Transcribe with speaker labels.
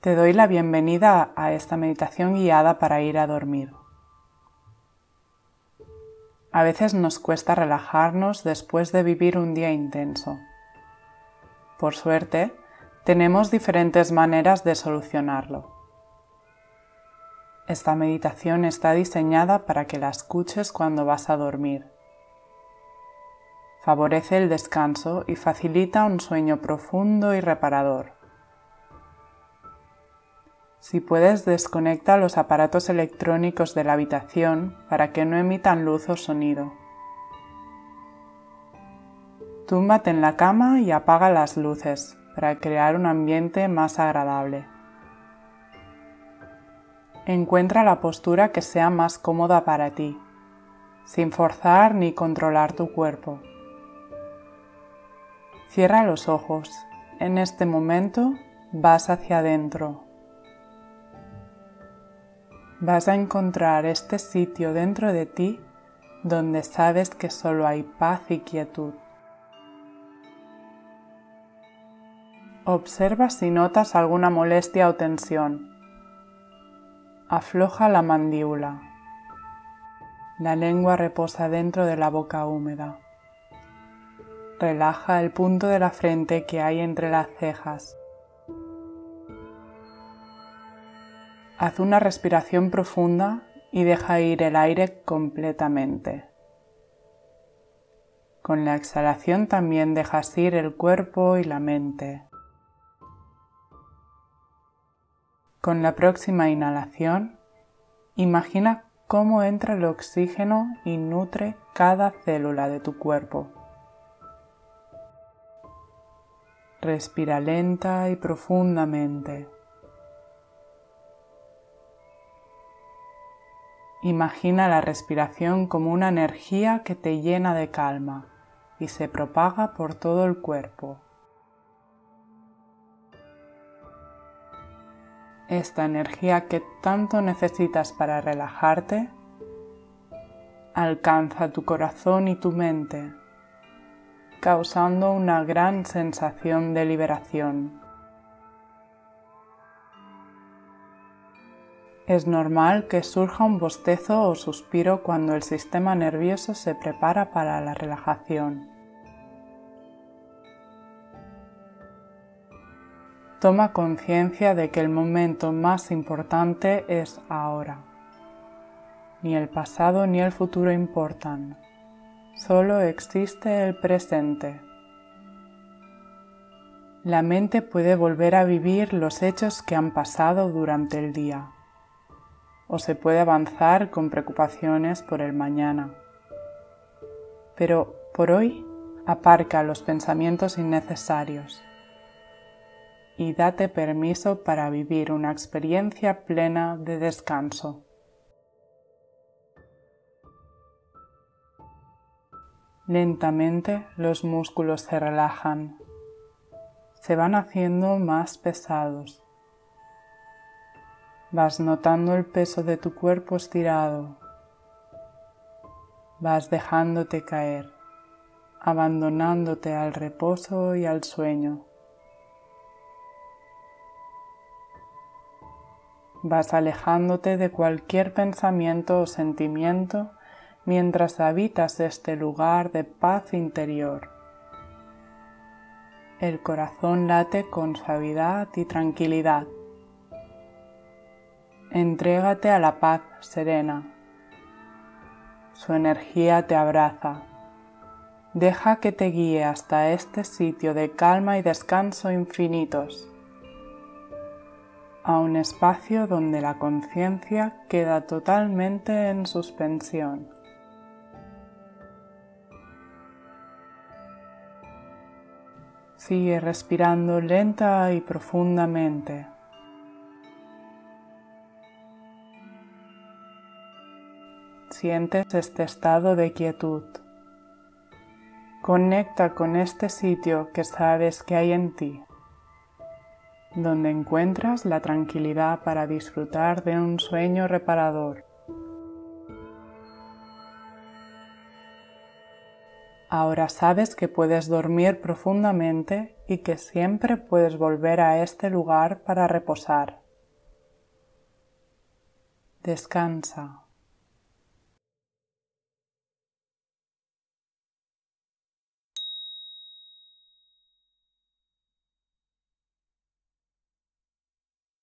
Speaker 1: Te doy la bienvenida a esta meditación guiada para ir a dormir. A veces nos cuesta relajarnos después de vivir un día intenso. Por suerte, tenemos diferentes maneras de solucionarlo. Esta meditación está diseñada para que la escuches cuando vas a dormir. Favorece el descanso y facilita un sueño profundo y reparador. Si puedes, desconecta los aparatos electrónicos de la habitación para que no emitan luz o sonido. Túmbate en la cama y apaga las luces para crear un ambiente más agradable. Encuentra la postura que sea más cómoda para ti, sin forzar ni controlar tu cuerpo. Cierra los ojos. En este momento vas hacia adentro vas a encontrar este sitio dentro de ti donde sabes que solo hay paz y quietud. Observa si notas alguna molestia o tensión. Afloja la mandíbula. La lengua reposa dentro de la boca húmeda. Relaja el punto de la frente que hay entre las cejas. Haz una respiración profunda y deja ir el aire completamente. Con la exhalación también dejas ir el cuerpo y la mente. Con la próxima inhalación, imagina cómo entra el oxígeno y nutre cada célula de tu cuerpo. Respira lenta y profundamente. Imagina la respiración como una energía que te llena de calma y se propaga por todo el cuerpo. Esta energía que tanto necesitas para relajarte alcanza tu corazón y tu mente, causando una gran sensación de liberación. Es normal que surja un bostezo o suspiro cuando el sistema nervioso se prepara para la relajación. Toma conciencia de que el momento más importante es ahora. Ni el pasado ni el futuro importan. Solo existe el presente. La mente puede volver a vivir los hechos que han pasado durante el día o se puede avanzar con preocupaciones por el mañana. Pero por hoy aparca los pensamientos innecesarios y date permiso para vivir una experiencia plena de descanso. Lentamente los músculos se relajan, se van haciendo más pesados Vas notando el peso de tu cuerpo estirado. Vas dejándote caer, abandonándote al reposo y al sueño. Vas alejándote de cualquier pensamiento o sentimiento mientras habitas este lugar de paz interior. El corazón late con suavidad y tranquilidad. Entrégate a la paz serena. Su energía te abraza. Deja que te guíe hasta este sitio de calma y descanso infinitos, a un espacio donde la conciencia queda totalmente en suspensión. Sigue respirando lenta y profundamente. Sientes este estado de quietud. Conecta con este sitio que sabes que hay en ti, donde encuentras la tranquilidad para disfrutar de un sueño reparador. Ahora sabes que puedes dormir profundamente y que siempre puedes volver a este lugar para reposar. Descansa.